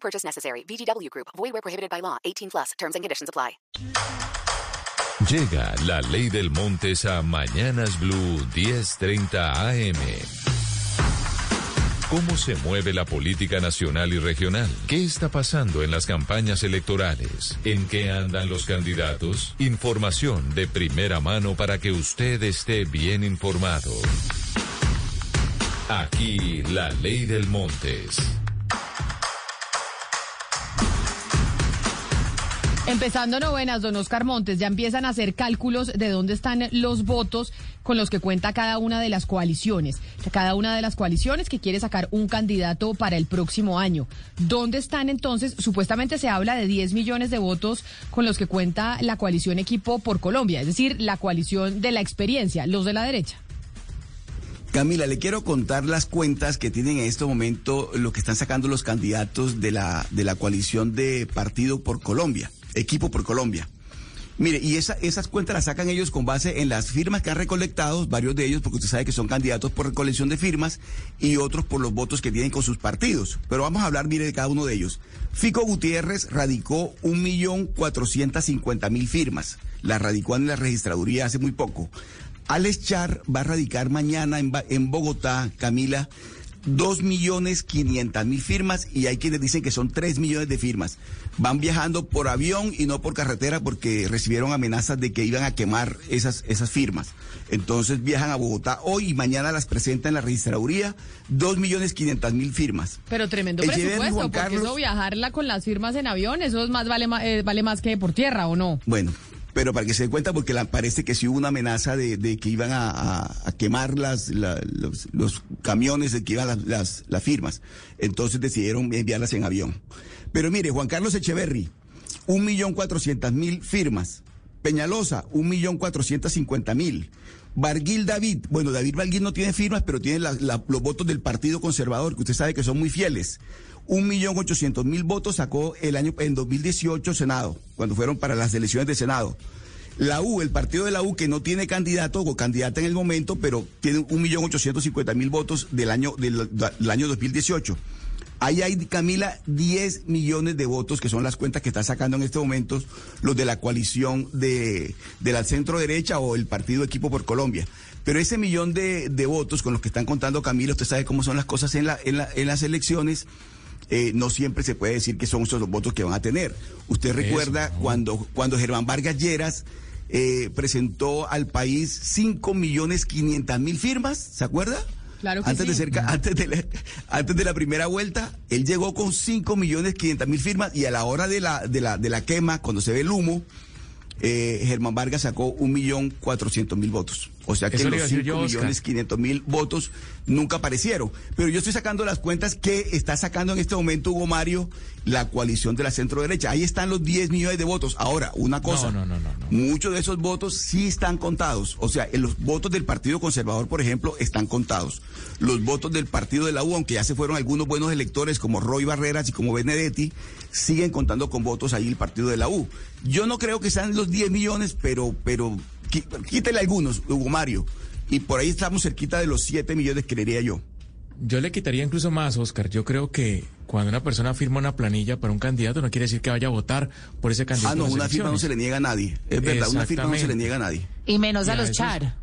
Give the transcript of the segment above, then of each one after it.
Purchase necessary. VGW Group. Void where prohibited by law. 18 plus. Terms and conditions apply. Llega la ley del Montes a Mañanas Blue 10:30 AM. ¿Cómo se mueve la política nacional y regional? ¿Qué está pasando en las campañas electorales? ¿En qué andan los candidatos? Información de primera mano para que usted esté bien informado. Aquí la ley del Montes. Empezando novenas, don Oscar Montes, ya empiezan a hacer cálculos de dónde están los votos con los que cuenta cada una de las coaliciones. Cada una de las coaliciones que quiere sacar un candidato para el próximo año. ¿Dónde están entonces? Supuestamente se habla de 10 millones de votos con los que cuenta la coalición Equipo por Colombia, es decir, la coalición de la experiencia, los de la derecha. Camila, le quiero contar las cuentas que tienen en este momento lo que están sacando los candidatos de la, de la coalición de Partido por Colombia, Equipo por Colombia. Mire, y esa, esas cuentas las sacan ellos con base en las firmas que han recolectado, varios de ellos, porque usted sabe que son candidatos por recolección de firmas, y otros por los votos que tienen con sus partidos. Pero vamos a hablar, mire, de cada uno de ellos. Fico Gutiérrez radicó un millón cuatrocientos cincuenta mil firmas. La radicó en la registraduría hace muy poco. Alex Char va a radicar mañana en Bogotá, Camila, dos millones quinientas mil firmas y hay quienes dicen que son tres millones de firmas. Van viajando por avión y no por carretera porque recibieron amenazas de que iban a quemar esas, esas firmas. Entonces viajan a Bogotá hoy y mañana las presentan en la registraduría, dos millones quinientas mil firmas. Pero tremendo El presupuesto, Juan porque Carlos- eso viajarla con las firmas en avión, eso es más vale, eh, vale más que por tierra, ¿o no? Bueno, pero para que se den cuenta, porque parece que sí hubo una amenaza de, que iban a, quemar los, camiones, de que iban las, firmas. Entonces decidieron enviarlas en avión. Pero mire, Juan Carlos Echeverry, un millón cuatrocientas mil firmas. Peñalosa, un millón cuatrocientos cincuenta mil. Barguil David, bueno, David Barguil no tiene firmas, pero tiene la- los votos del Partido Conservador, que usted sabe que son muy fieles. Un millón ochocientos mil votos sacó el año en 2018 Senado, cuando fueron para las elecciones de Senado. La U, el partido de la U, que no tiene candidato o candidata en el momento, pero tiene un millón ochocientos cincuenta mil votos del año, del, del año 2018. Ahí hay, Camila, 10 millones de votos, que son las cuentas que están sacando en estos momentos los de la coalición de, de la centro derecha o el partido Equipo por Colombia. Pero ese millón de, de votos con los que están contando Camila, usted sabe cómo son las cosas en, la, en, la- en las elecciones, eh, no siempre se puede decir que son esos los votos que van a tener. Usted recuerda cuando, cuando Germán Vargas Lleras eh, presentó al país 5 millones 500 mil firmas, ¿se acuerda? Claro que antes sí. de ser ca- antes de la, antes de la primera vuelta, él llegó con 5 millones 500 mil firmas y a la hora de la, de la, de la quema, cuando se ve el humo, eh, Germán Vargas sacó un millón cuatrocientos mil votos. O sea que Eso los a decir 5 yo, Oscar. millones 500 mil votos nunca aparecieron. Pero yo estoy sacando las cuentas que está sacando en este momento Hugo Mario la coalición de la centro derecha. Ahí están los 10 millones de votos. Ahora, una cosa. no, no, no, no. Muchos de esos votos sí están contados. O sea, en los votos del Partido Conservador, por ejemplo, están contados. Los votos del Partido de la U, aunque ya se fueron algunos buenos electores como Roy Barreras y como Benedetti, siguen contando con votos ahí el Partido de la U. Yo no creo que sean los 10 millones, pero, pero quítele algunos, Hugo Mario. Y por ahí estamos cerquita de los 7 millones, creería yo. Yo le quitaría incluso más, Oscar. Yo creo que cuando una persona firma una planilla para un candidato no quiere decir que vaya a votar por ese candidato. Ah, no, una firma no se le niega a nadie. Es verdad, una firma no se le niega a nadie. Y menos Y a a los esos- char.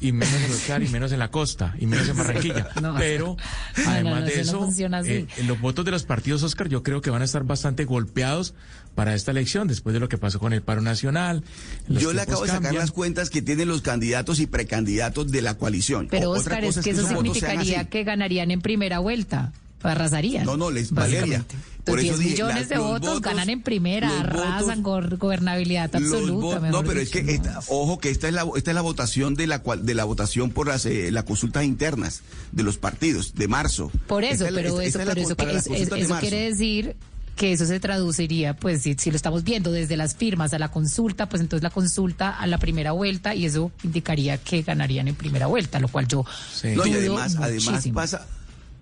Y menos en los Char, y menos en la costa, y menos en Barranquilla. No. Pero, No, además no, de eso eh, los votos de los partidos, Oscar, yo creo que van a estar bastante golpeados para esta elección, después de lo que pasó con el paro nacional. Yo le acabo de sacar cambian. las cuentas que tienen los candidatos y precandidatos de la coalición. Pero O- otra Oscar, es cosa que eso significaría que ganarían en primera vuelta. Arrasarían. No, no, les Valeria. Por eso 10 millones de votos, ganan en primera, arrasan con gobernabilidad absoluta. No, pero es que ojo que esta es la esta es la votación de la de la votación por las eh, las consultas internas de los partidos de marzo. Por eso, pero eso, pero eso, eso quiere decir que eso se traduciría, pues si, si, lo estamos viendo desde las firmas a la consulta, pues entonces la consulta a la primera vuelta y eso indicaría que ganarían en primera vuelta, lo cual yo no, y además, además pasa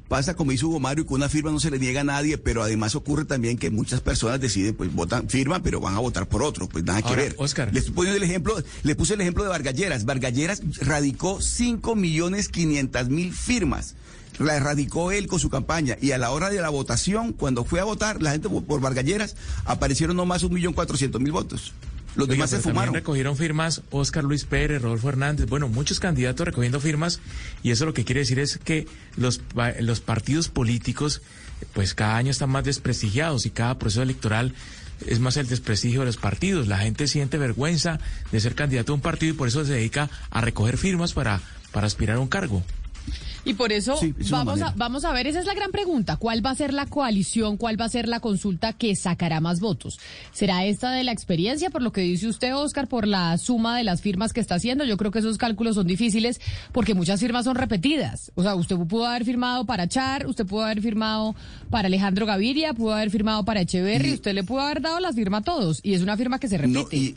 pasa como hizo Hugo Mario, que una firma no se le niega a nadie, pero además ocurre también que muchas personas deciden, pues votan, firman, pero van a votar por otro, pues nada que ver. Oscar. Les puse el ejemplo, le puse el ejemplo de Vargalleras. Vargalleras radicó 5 millones 500 mil firmas. La erradicó él con su campaña y a la hora de la votación, cuando fue a votar, la gente por Vargalleras aparecieron no más un millón cuatrocientos mil votos. Los demás se fumaron. recogieron firmas Oscar Luis Pérez, Rodolfo Hernández, bueno, muchos candidatos recogiendo firmas y eso lo que quiere decir es que los, los partidos políticos pues cada año están más desprestigiados y cada proceso electoral es más el desprestigio de los partidos. La gente siente vergüenza de ser candidato a un partido y por eso se dedica a recoger firmas para, para aspirar a un cargo. Y por eso vamos, a, vamos a ver, esa es la gran pregunta, ¿cuál va a ser la coalición, cuál va a ser la consulta que sacará más votos? ¿Será esta de la experiencia, por lo que dice usted, Oscar, por la suma de las firmas que está haciendo? Yo creo que esos cálculos son difíciles porque muchas firmas son repetidas. O sea, usted pudo haber firmado para Char, usted pudo haber firmado para Alejandro Gaviria, pudo haber firmado para Echeverry, usted le pudo haber dado las firmas a todos y es una firma que se repite.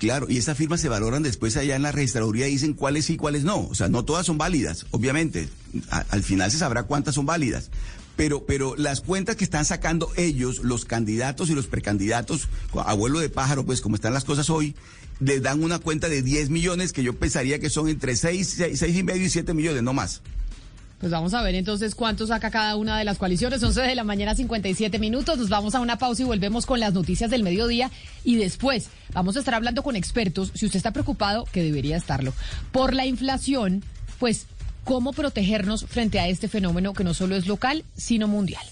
Claro, y esas firmas se valoran después allá en la registraduría y dicen cuáles sí, cuáles no. O sea, no todas son válidas, obviamente. al final se sabrá cuántas son válidas. Pero, pero las cuentas que están sacando ellos, los candidatos y los precandidatos, abuelo de pájaro, pues como están las cosas hoy, les dan una cuenta de 10 millones que yo pensaría que son entre 6, 6, y medio y 7 millones, no más. Pues vamos a ver entonces cuánto saca cada una de las coaliciones. 11 de la mañana, 57 minutos. Nos vamos a una pausa y volvemos con las noticias del mediodía. Y después vamos a estar hablando con expertos. Si usted está preocupado, que debería estarlo, por la inflación, pues cómo protegernos frente a este fenómeno que no solo es local, sino mundial.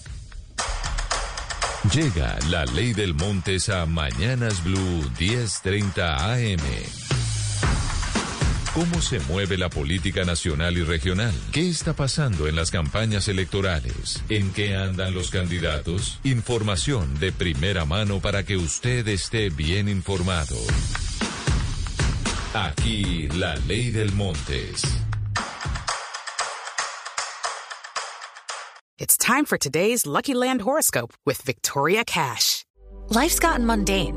Llega la ley del Montes a Mañanas Blue 1030 AM. ¿Cómo se mueve la política nacional y regional? ¿Qué está pasando en las campañas electorales? ¿En qué andan los candidatos? Información de primera mano para que usted esté bien informado. Aquí la ley del Montes. It's time for today's Lucky Land horoscope with Victoria Cash. Life's gotten mundane,